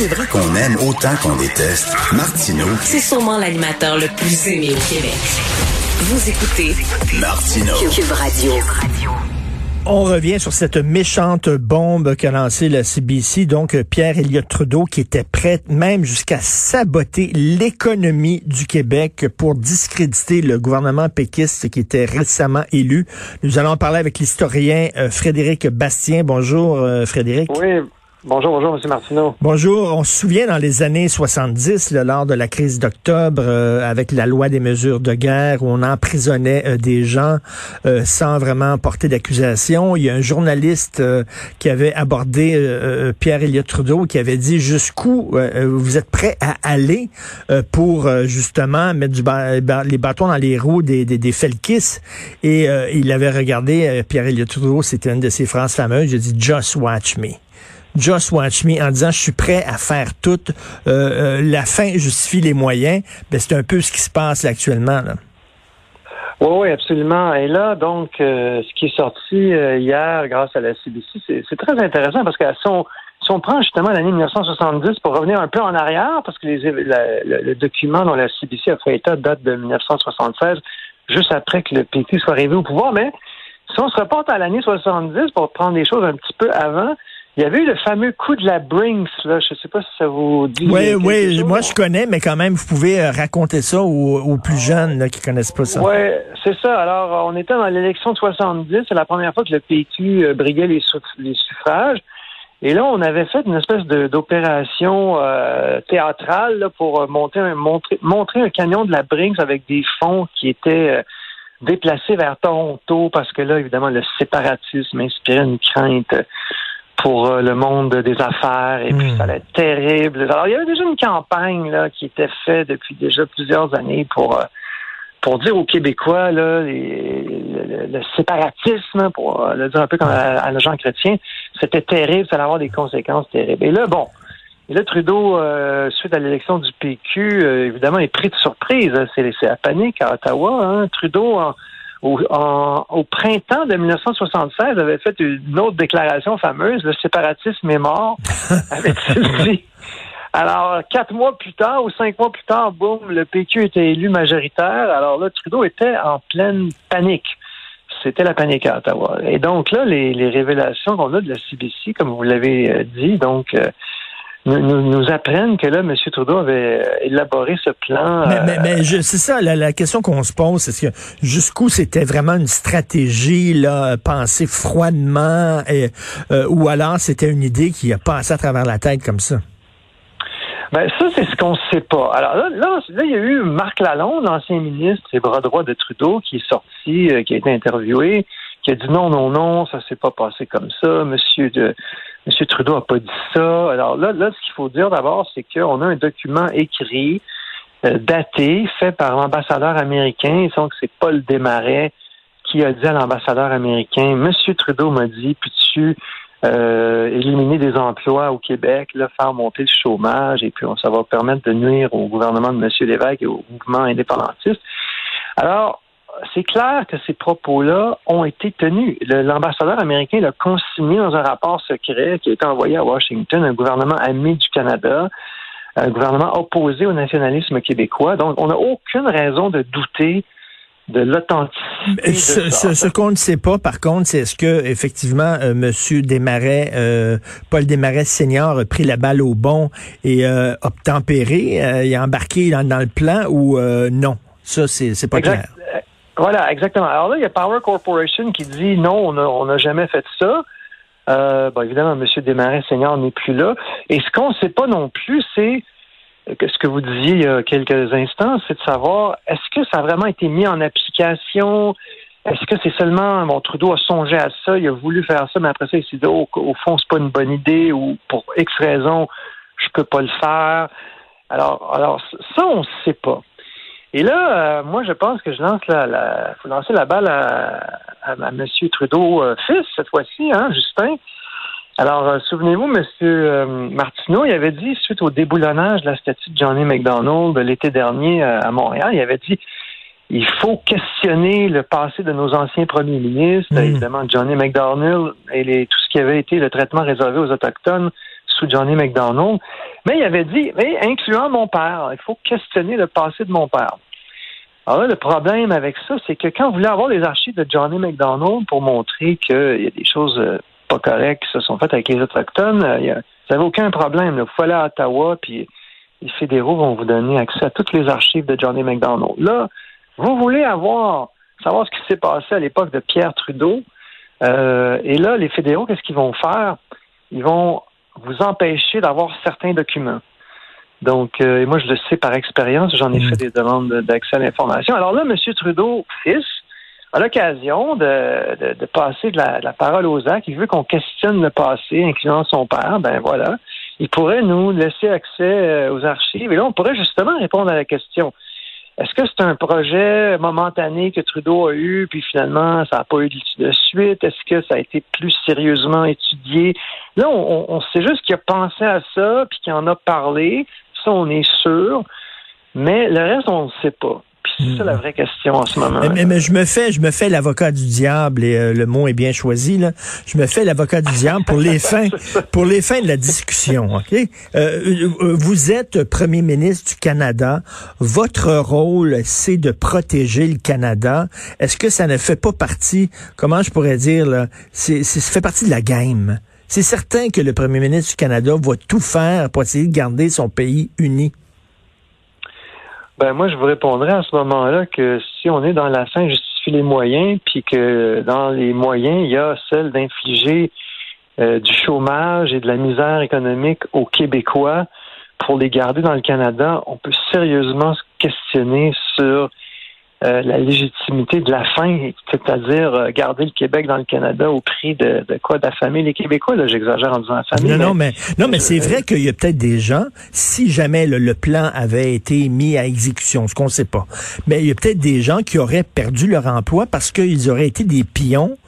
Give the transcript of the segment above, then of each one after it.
c'est vrai qu'on aime autant qu'on déteste, Martineau, C'est sûrement l'animateur le plus aimé au Québec. Vous écoutez Martineau. Cube Radio. On revient sur cette méchante bombe qu'a lancée la CBC, donc Pierre Elliott Trudeau, qui était prêt même jusqu'à saboter l'économie du Québec pour discréditer le gouvernement péquiste qui était récemment élu. Nous allons parler avec l'historien euh, Frédéric Bastien. Bonjour euh, Frédéric. Oui, bonjour, bonjour, M. Martineau. Bonjour. On se souvient dans les années 70, là, lors de la crise d'octobre, euh, avec la loi des mesures de guerre, où on emprisonnait euh, des gens euh, sans vraiment porter d'accusation. Il y a un journaliste qui avait abordé Pierre Elliott Trudeau, qui avait dit jusqu'où vous êtes prêt à aller pour justement mettre du les bâtons dans les roues des, des, Felkis. Et il avait regardé Pierre Elliott Trudeau, c'était une de ses phrases fameuses. Il a dit Just watch me. Just Watch Me en disant je suis prêt à faire tout. Euh, euh, la fin justifie les moyens. Ben, c'est un peu ce qui se passe actuellement. Oui, oui, absolument. Et là, donc, euh, ce qui est sorti hier grâce à la CBC, c'est très intéressant parce que si on, prend justement l'année 1970 pour revenir un peu en arrière, parce que les, le, le document dont la CBC a fait état date de 1976, juste après que le PQ soit arrivé au pouvoir, mais si on se reporte à l'année 70 pour prendre des choses un petit peu avant, il y avait eu le fameux coup de la Brinks, là. Je sais pas si ça vous dit. Oui, oui, chose. moi je connais, mais quand même, vous pouvez euh, raconter ça aux, aux plus jeunes là, qui connaissent pas ça. Oui, c'est ça. Alors, on était dans l'élection de 70. C'est la première fois que le PQ euh, briguait les, suffrages. Et là, on avait fait une espèce d'opération euh, théâtrale là, pour monter un, montrer, montrer un camion de la Brinks avec des fonds qui étaient euh, déplacés vers Toronto parce que là, évidemment, le séparatisme inspirait une crainte pour euh, le monde des affaires et puis Hmm. ça allait être terrible. Alors, il y avait déjà une campagne là, qui était faite depuis déjà plusieurs années pour euh, pour dire aux Québécois là, les- le, séparatisme, pour euh, le dire un peu comme à, à Jean Chrétien, c'était terrible, ça allait avoir des conséquences terribles. Et là, bon, et là, Trudeau, euh, suite à l'élection du PQ, euh, évidemment, est pris de surprise. hein. C'est c'est la panique à Ottawa. Hein. Trudeau, en- au, en- au printemps de 1976, avait fait une autre déclaration fameuse, le séparatisme est mort, avait-il dit. Alors, quatre mois plus tard ou cinq mois plus tard, boum, le PQ était élu majoritaire. Alors là, Trudeau était en pleine panique. C'était la panique à Ottawa. Et donc là, les, les révélations qu'on a de la CBC, comme vous l'avez euh, dit, donc euh, nous, nous, nous apprennent que là, M. Trudeau avait euh, élaboré ce plan. Mais, euh, mais, mais je- c'est ça, la, la question qu'on se pose, c'est que jusqu'où c'était vraiment une stratégie là, pensée froidement, et, euh, ou alors c'était une idée qui a passé à travers la tête comme ça? Ben, ça, c'est ce qu'on ne sait pas. Alors là, là, là, il y a eu Marc Lalonde, l'ancien ministre et bras droit de Trudeau, qui est sorti, euh, qui a été interviewé, qui a dit non, non, non, ça s'est pas passé comme ça. Monsieur de Monsieur Trudeau a pas dit ça. Alors là, là, ce qu'il faut dire d'abord, c'est qu'on a un document écrit, euh, daté, fait par l'ambassadeur américain. Donc, c'est Paul Desmarais qui a dit à l'ambassadeur américain, Monsieur Trudeau m'a dit, puis tu euh, éliminer des emplois au Québec, faire monter le chômage, et puis ça va permettre de nuire au gouvernement de M. Lévesque et au mouvement indépendantiste. Alors, c'est clair que ces propos-là ont été tenus. L'ambassadeur américain l'a consigné dans un rapport secret qui a été envoyé à Washington, un gouvernement ami du Canada, un gouvernement opposé au nationalisme québécois. Donc, on n'a aucune raison de douter de l'authenticité Ce, ce- ce qu'on ne sait pas, par contre, c'est est-ce que effectivement euh, Monsieur Desmarais, euh, Paul Desmarais senior a pris la balle au bon et euh, obtempéré, euh, il a embarqué dans, dans le plan ou euh, non? Ça, c'est c'est pas Exact. clair. Euh, Voilà, exactement. Alors là, il y a Power Corporation qui dit non, on n'a jamais fait ça. Euh, bon, évidemment, M. Desmarais Senior n'est plus là. Et ce qu'on ne sait pas non plus, c'est que ce que vous disiez il y a quelques instants, c'est de savoir est-ce que ça a vraiment été mis en application? Est-ce que c'est seulement bon Trudeau a songé à ça, il a voulu faire ça, mais après ça, il s'est dit oh, au fond, c'est pas une bonne idée ou pour X raison, je peux pas le faire. Alors, alors ça, on ne sait pas. Et là, euh, moi, je pense que je lance la, la faut lancer la balle à, à, à M. Trudeau euh, fils cette fois-ci, hein, Justin. Alors, euh, souvenez-vous, M. Euh, Martineau, il avait dit, suite au déboulonnage de la statue de Johnny McDonald l'été dernier euh, à Montréal, il avait dit il faut questionner le passé de nos anciens premiers ministres, Mm. évidemment Johnny McDonald et les, tout ce qui avait été le traitement réservé aux Autochtones Johnny McDonald. Mais il avait dit, mais incluant mon père, il faut questionner le passé de mon père. Alors là, le problème avec ça, c'est que quand vous voulez avoir les archives de Johnny McDonald pour montrer qu'il y a des choses euh, pas correctes qui se sont faites avec les Autochtones, euh, vous n'avez aucun problème. Vous faut aller à Ottawa, puis les fédéraux vont vous donner accès à toutes les archives de Johnny McDonald. Là, vous voulez avoir savoir ce qui s'est passé à l'époque de Pierre Trudeau. Euh, et là, les fédéraux, qu'est-ce qu'ils vont faire? Ils vont vous empêcher d'avoir certains documents. Donc, euh, moi, je le sais par expérience, j'en ai mm. fait des demandes d'accès à l'information. Alors là, M. Trudeau, fils, a l'occasion de, de, passer de la, parole aux actes. Il veut qu'on questionne le passé, incluant son père. Ben voilà. Il pourrait nous laisser accès euh, aux archives. Et là, on pourrait justement répondre à la question. Est-ce que c'est un projet momentané que Trudeau a eu, puis finalement, ça n'a pas eu de suite? Est-ce que ça a été plus sérieusement étudié? Là, on, on sait juste qu'il a pensé à ça, puis qu'il en a parlé. Ça, on est sûr. Mais le reste, on ne sait pas. C'est ça la vraie question en ce moment. Mais, je me fais, je me fais l'avocat du diable et euh, le mot est bien choisi là. Je me fais l'avocat du diable pour les fins, pour les fins de la discussion. Ok? Euh, euh, vous êtes premier ministre du Canada. Votre rôle, c'est de protéger le Canada. Est-ce que ça ne fait pas partie, comment je pourrais dire là, c'est, ça fait partie de la game. C'est certain que le premier ministre du Canada va tout faire pour essayer de garder son pays uni. Ben moi, je vous répondrais à ce moment-là que si on est dans la fin justifie les moyens, puis que dans les moyens, il y a celle d'infliger euh, du chômage et de la misère économique aux Québécois. Pour les garder dans le Canada, on peut sérieusement se questionner sur euh, la légitimité de la fin, c'est-à-dire euh, garder le Québec dans le Canada au prix de, de quoi? D'affamer les Québécois. Là, j'exagère en disant affamer. Non, non, mais non, mais c'est vrai qu'il y a peut-être des gens, si jamais le, plan avait été mis à exécution, ce qu'on ne sait pas, mais il y a peut-être des gens qui auraient perdu leur emploi parce qu'ils auraient été des pions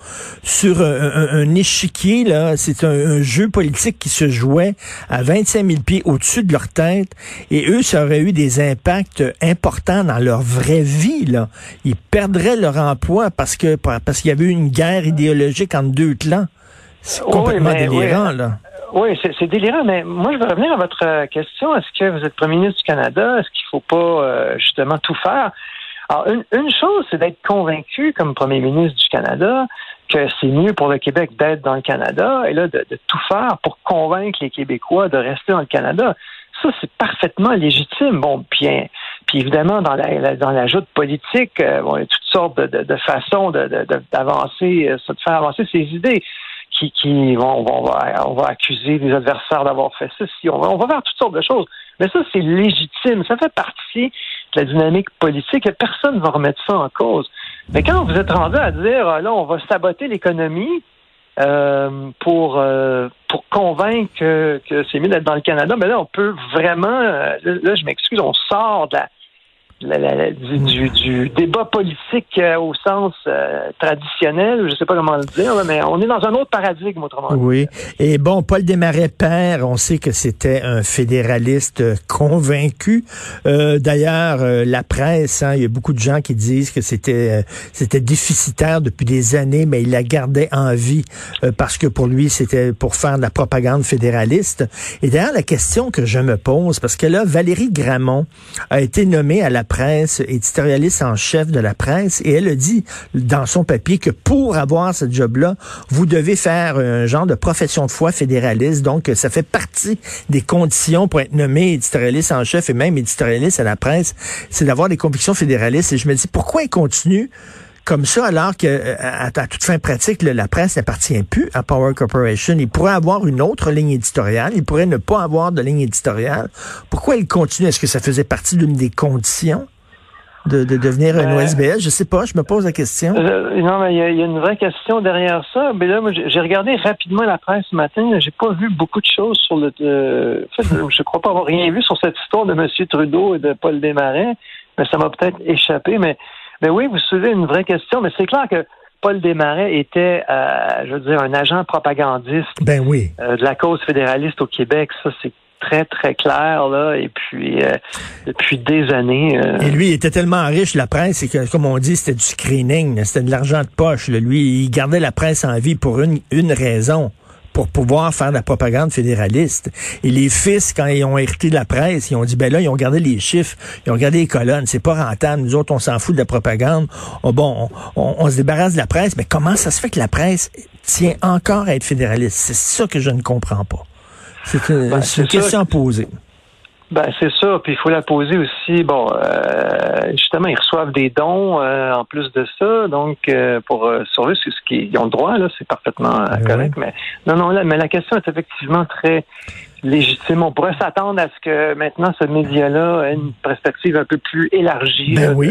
sur un, échiquier. Là, c'est un, jeu politique qui se jouait à 25 000 pieds au-dessus de leur tête, et eux, ça aurait eu des impacts importants dans leur vraie vie. Là ils perdraient leur emploi parce que parce qu'il y avait eu une guerre idéologique entre deux clans. C'est complètement délirant, oui, là. Oui, c'est délirant, mais moi, je veux revenir à votre euh, question. Est-ce que vous êtes premier ministre du Canada? Est-ce qu'il ne faut pas euh, justement tout faire? Alors, une, chose, c'est d'être convaincu comme premier ministre du Canada que c'est mieux pour le Québec d'être dans le Canada et là, de, tout faire pour convaincre les Québécois de rester dans le Canada. Ça, c'est parfaitement légitime. Bon, bien, puis évidemment, dans la, dans joute politique, euh, il y a toutes sortes de, de, façons d'avancer, de, de, faire avancer ses idées. Qui, qui vont, on, va, on va accuser les adversaires d'avoir fait ceci. On va, on va faire toutes sortes de choses. Mais ça, c'est légitime. Ça fait partie de la dynamique politique et personne ne va remettre ça en cause. Mais quand vous êtes rendu à dire, ah, là, on va saboter l'économie, euh, pour euh, pour convaincre que, que c'est mieux d'être dans le Canada, mais là on peut vraiment là je m'excuse, on sort de la du, du, débat politique euh, au sens euh, traditionnel, je sais pas comment le dire, mais on est dans un autre paradigme, autrement dit. Oui. Et bon, Paul Desmarais père, on sait que c'était un fédéraliste convaincu. Euh, D'ailleurs, euh, la presse, hein, il y a beaucoup de gens qui disent que c'était c'était déficitaire depuis des années, mais il la gardait en vie parce que pour lui, c'était pour faire de la propagande fédéraliste. Et d'ailleurs, la question que je me pose, parce que là, Valérie Gramont a été nommée à la presse, éditorialiste en chef de la presse, et elle a dit dans son papier que pour avoir ce job-là, vous devez faire un genre de profession de foi fédéraliste. Donc, ça fait partie des conditions pour être nommé éditorialiste en chef et même éditorialiste à la presse, c'est d'avoir des convictions fédéralistes. Et je me dis, pourquoi il continue comme ça, alors que euh, à, toute fin pratique, la presse n'appartient plus à Power Corporation. Il pourrait avoir une autre ligne éditoriale. Il pourrait ne pas avoir de ligne éditoriale. Pourquoi il continue? Est-ce que ça faisait partie d'une des conditions? De, devenir un OSBL? Je sais pas, je me pose la question. Euh, non, mais il y, a une vraie question derrière ça. Mais là, j'ai regardé rapidement la presse ce matin. J'ai pas vu beaucoup de choses sur le. Euh, en fait, je crois pas avoir rien vu sur cette histoire de M. Trudeau et de Paul Desmarais. Mais ça m'a peut-être échappé. Mais mais oui, vous soulevez une vraie question, mais c'est clair que Paul Desmarais était, euh, je veux dire, un agent propagandiste ben oui. Euh, de la cause fédéraliste au Québec. Ça, c'est très, très clair, là, et puis euh, depuis des années. Et lui, il était tellement riche, la presse, c'est que, comme on dit, c'était du screening, c'était de l'argent de poche. Lui, il gardait la presse en vie pour une, une raison pour pouvoir faire de la propagande fédéraliste. Et les fils, quand ils ont hérité de la presse, ils ont dit, ben là, ils ont gardé les chiffres, ils ont gardé les colonnes, c'est pas rentable. Nous autres, on s'en fout de la propagande. Oh, bon, on, on, se débarrasse de la presse, mais comment ça se fait que la presse tient encore à être fédéraliste? C'est ça que je ne comprends pas. C'est une, ben, une question à poser. Ben c'est ça, puis il faut la poser aussi. Bon, euh, justement, ils reçoivent des dons euh, en plus de ça, donc euh, pour survivre, c'est ce qu'ils ont le droit là, c'est parfaitement correct. Mais non, non, là, mais la question est effectivement très légitime. On pourrait s'attendre à ce que maintenant ce média-là ait une perspective un peu plus élargie. Ben oui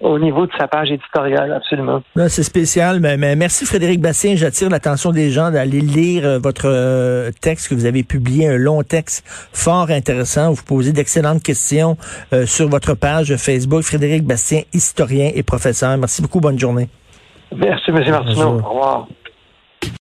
au niveau de sa page éditoriale, absolument. C'est spécial, mais, merci Frédéric Bastien. J'attire l'attention des gens d'aller lire euh, votre euh, texte que vous avez publié, un long texte fort intéressant. Vous posez d'excellentes questions euh, sur votre page Facebook. Frédéric Bastien, historien et professeur. Merci beaucoup. Bonne journée. Merci, M. Martineau. Au revoir.